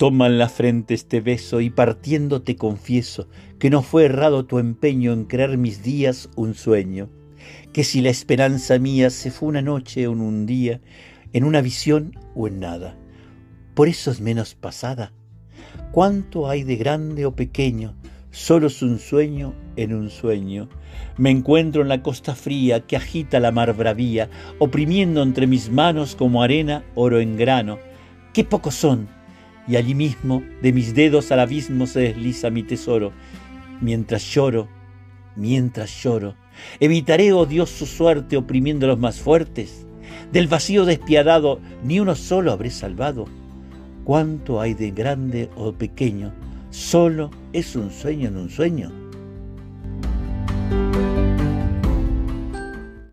Toma en la frente este beso y partiendo te confieso que no fue errado tu empeño en creer mis días un sueño, que si la esperanza mía se fue una noche o en un día, en una visión o en nada, por eso es menos pasada. ¿Cuánto hay de grande o pequeño? Solo es un sueño en un sueño. Me encuentro en la costa fría que agita la mar bravía, oprimiendo entre mis manos como arena oro en grano. ¡Qué pocos son! Y allí mismo de mis dedos al abismo se desliza mi tesoro. Mientras lloro, mientras lloro, evitaré, oh Dios, su suerte oprimiendo a los más fuertes. Del vacío despiadado ni uno solo habré salvado. Cuánto hay de grande o pequeño, solo es un sueño en un sueño.